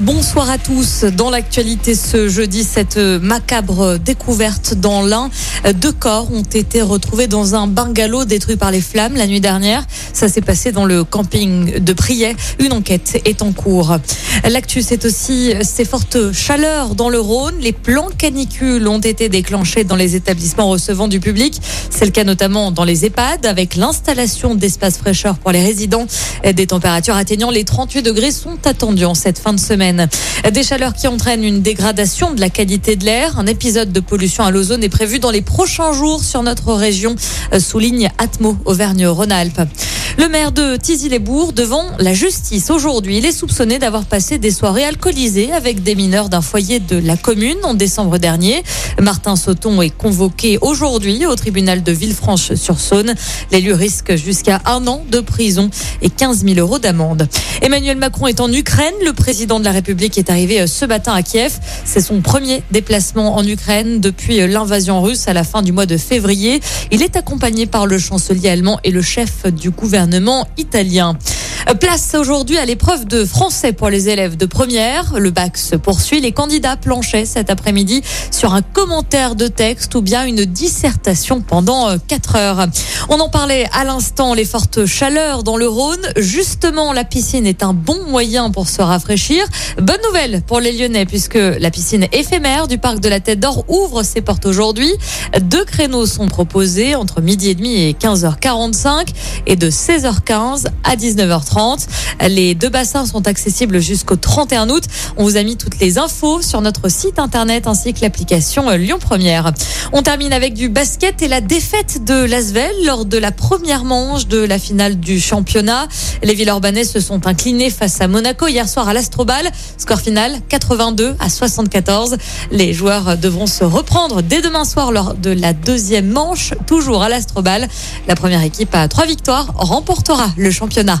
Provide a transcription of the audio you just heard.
Bonsoir à tous. Dans l'actualité ce jeudi, cette macabre découverte dans l'Ain. Deux corps ont été retrouvés dans un bungalow détruit par les flammes la nuit dernière. Ça s'est passé dans le camping de Priet. Une enquête est en cours. L'actu, c'est aussi ces fortes chaleurs dans le Rhône. Les plans canicules ont été déclenchés dans les établissements recevant du public. C'est le cas notamment dans les EHPAD avec l'installation d'espaces fraîcheurs pour les résidents. Des températures atteignant les 38 degrés sont attendues en cette fin de semaine. Des chaleurs qui entraînent une dégradation de la qualité de l'air. Un épisode de pollution à l'ozone est prévu dans les prochains jours sur notre région, euh, souligne Atmo Auvergne-Rhône-Alpes. Le maire de Tizy-les-Bourgs devant la justice aujourd'hui. Il est soupçonné d'avoir passé des soirées alcoolisées avec des mineurs d'un foyer de la commune en décembre dernier. Martin Sauton est convoqué aujourd'hui au tribunal de Villefranche-sur-Saône. L'élu risque jusqu'à un an de prison et 15 000 euros d'amende. Emmanuel Macron est en Ukraine. Le président de la République est arrivé euh, ce matin à Kiev. C'est son premier déplacement en Ukraine depuis euh, l'invasion russe à la fin du mois de février. Il est accompagné par le chancelier allemand et le chef du gouvernement italien. Place aujourd'hui à l'épreuve de français pour les élèves de première. Le bac se poursuit. Les candidats planchaient cet après-midi sur un commentaire de texte ou bien une dissertation pendant 4 heures. On en parlait à l'instant, les fortes chaleurs dans le Rhône. Justement, la piscine est un bon moyen pour se rafraîchir. Bonne nouvelle pour les Lyonnais puisque la piscine éphémère du parc de la Tête d'Or ouvre ses portes aujourd'hui. Deux créneaux sont proposés entre midi et demi et 15h45 et de 16h15 à 19h30. Les deux bassins sont accessibles jusqu'au 31 août. On vous a mis toutes les infos sur notre site internet ainsi que l'application Lyon Première. On termine avec du basket et la défaite de Lasvel lors de la première manche de la finale du championnat. Les Villeurbanais se sont inclinés face à Monaco hier soir à l'Astrobal. Score final 82 à 74. Les joueurs devront se reprendre dès demain soir lors de la deuxième manche, toujours à l'Astrobal. La première équipe à trois victoires remportera le championnat.